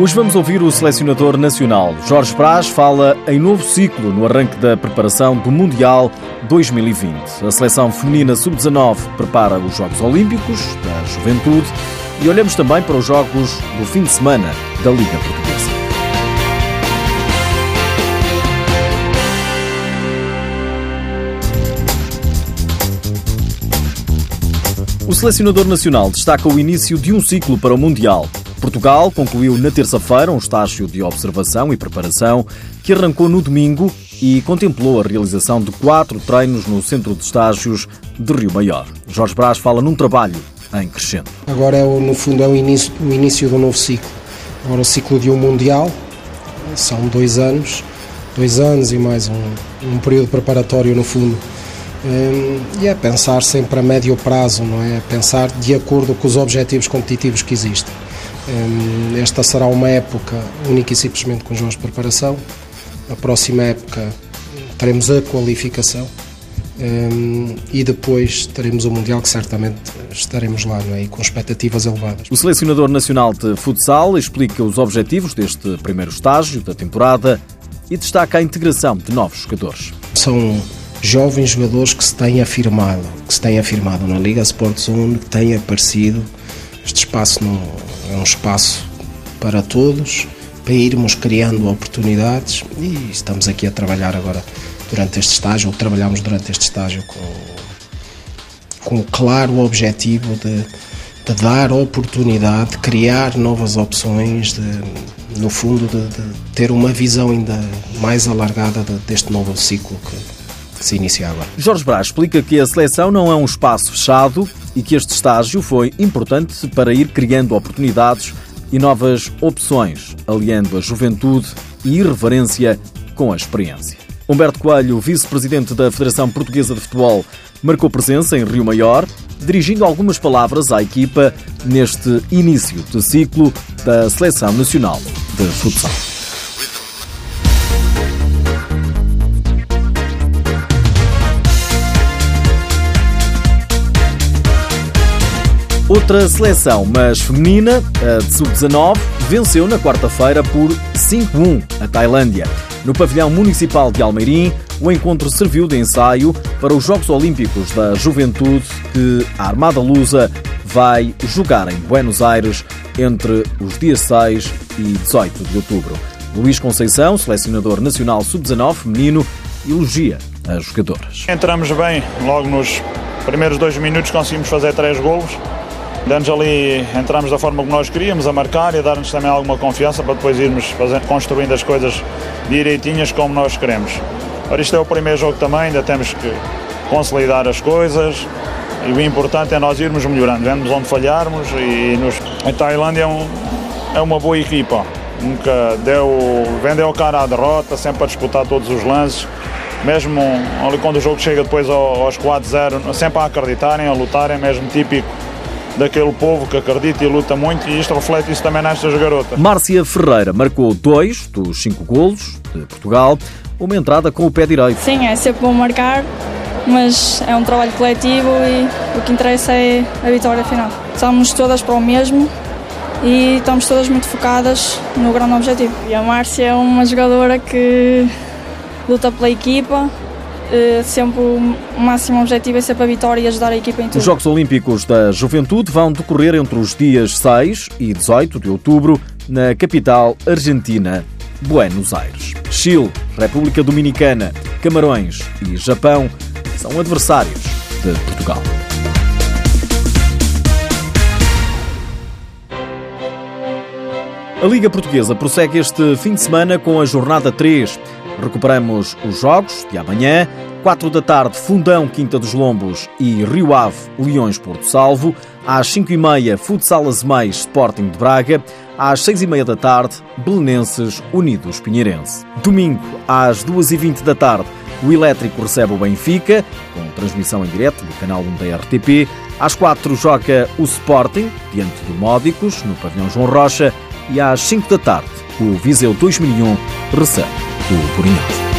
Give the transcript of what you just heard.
Hoje vamos ouvir o selecionador nacional. Jorge Brás fala em novo ciclo no arranque da preparação do Mundial 2020. A seleção feminina sub-19 prepara os Jogos Olímpicos da Juventude e olhamos também para os jogos do fim de semana da Liga Portuguesa. O selecionador nacional destaca o início de um ciclo para o Mundial. Portugal concluiu na terça-feira um estágio de observação e preparação que arrancou no domingo e contemplou a realização de quatro treinos no centro de estágios de Rio Maior. Jorge Brás fala num trabalho em crescendo. Agora, é, no fundo, é o início, o início do novo ciclo. Agora, o ciclo de um Mundial, são dois anos, dois anos e mais um, um período preparatório, no fundo. Hum, e é pensar sempre a médio prazo, não é? Pensar de acordo com os objetivos competitivos que existem. Hum, esta será uma época única e simplesmente com jogos de preparação. A próxima época teremos a qualificação hum, e depois teremos o Mundial que certamente estaremos lá não é? e com expectativas elevadas. O selecionador nacional de futsal explica os objetivos deste primeiro estágio da temporada e destaca a integração de novos jogadores. São jovens jogadores que se têm afirmado, que se têm afirmado na Liga Sport Zone, que têm aparecido. Este espaço é um espaço para todos, para irmos criando oportunidades e estamos aqui a trabalhar agora durante este estágio, ou trabalhamos durante este estágio com, com claro objetivo de, de dar oportunidade, de criar novas opções, de, no fundo de, de, ter uma visão ainda mais alargada deste novo ciclo que, que se inicia agora. Jorge Brás explica que a seleção não é um espaço fechado e que este estágio foi importante para ir criando oportunidades e novas opções, aliando a juventude e irreverência com a experiência. Humberto Coelho, vice-presidente da Federação Portuguesa de Futebol, marcou presença em Rio Maior, dirigindo algumas palavras à equipa neste início de ciclo da Seleção Nacional de Futsal. Outra seleção, mas feminina, a de sub-19, venceu na quarta-feira por 5-1 a Tailândia. No pavilhão municipal de Almeirim, o encontro serviu de ensaio para os Jogos Olímpicos da Juventude que a Armada Lusa vai jogar em Buenos Aires entre os dias 6 e 18 de outubro. Luís Conceição, selecionador nacional sub-19 feminino, elogia as jogadoras. Entramos bem, logo nos primeiros dois minutos conseguimos fazer três golos Dando ali, entramos da forma que nós queríamos, a marcar e a dar-nos também alguma confiança para depois irmos fazendo, construindo as coisas direitinhas como nós queremos. Ora, isto é o primeiro jogo também, ainda temos que consolidar as coisas e o importante é nós irmos melhorando, vemos onde falharmos e nos... a Tailândia é, um, é uma boa equipa, nunca deu, vendeu cara à derrota, sempre a disputar todos os lances, mesmo ali quando o jogo chega depois aos 4-0, sempre a acreditarem, a lutarem, mesmo típico daquele povo que acredita e luta muito e isto reflete isso também nestas garotas. Márcia Ferreira marcou dois dos cinco golos de Portugal, uma entrada com o pé direito. Sim, é sempre bom marcar, mas é um trabalho coletivo e o que interessa é a vitória final. Estamos todas para o mesmo e estamos todas muito focadas no grande objetivo. E a Márcia é uma jogadora que luta pela equipa, sempre o máximo objetivo é sempre a vitória e ajudar a equipa em tudo. Os Jogos Olímpicos da Juventude vão decorrer entre os dias 6 e 18 de outubro na capital argentina, Buenos Aires. Chile, República Dominicana, Camarões e Japão são adversários de Portugal. A Liga Portuguesa prossegue este fim de semana com a jornada 3. Recuperamos os jogos de amanhã, 4 da tarde, Fundão, Quinta dos Lombos e Rio Ave, Leões, Porto Salvo. Às 5 e meia, Futsal Azemais, Sporting de Braga. Às 6 e meia da tarde, Belenenses, Unidos Pinheirense. Domingo, às 2 e 20 da tarde, o Elétrico recebe o Benfica, com transmissão em direto no canal 1 da RTP. Às 4 joga o Sporting, diante do Módicos, no pavilhão João Rocha. E às 5 da tarde, o Viseu 2001 recebe o Borinhosa.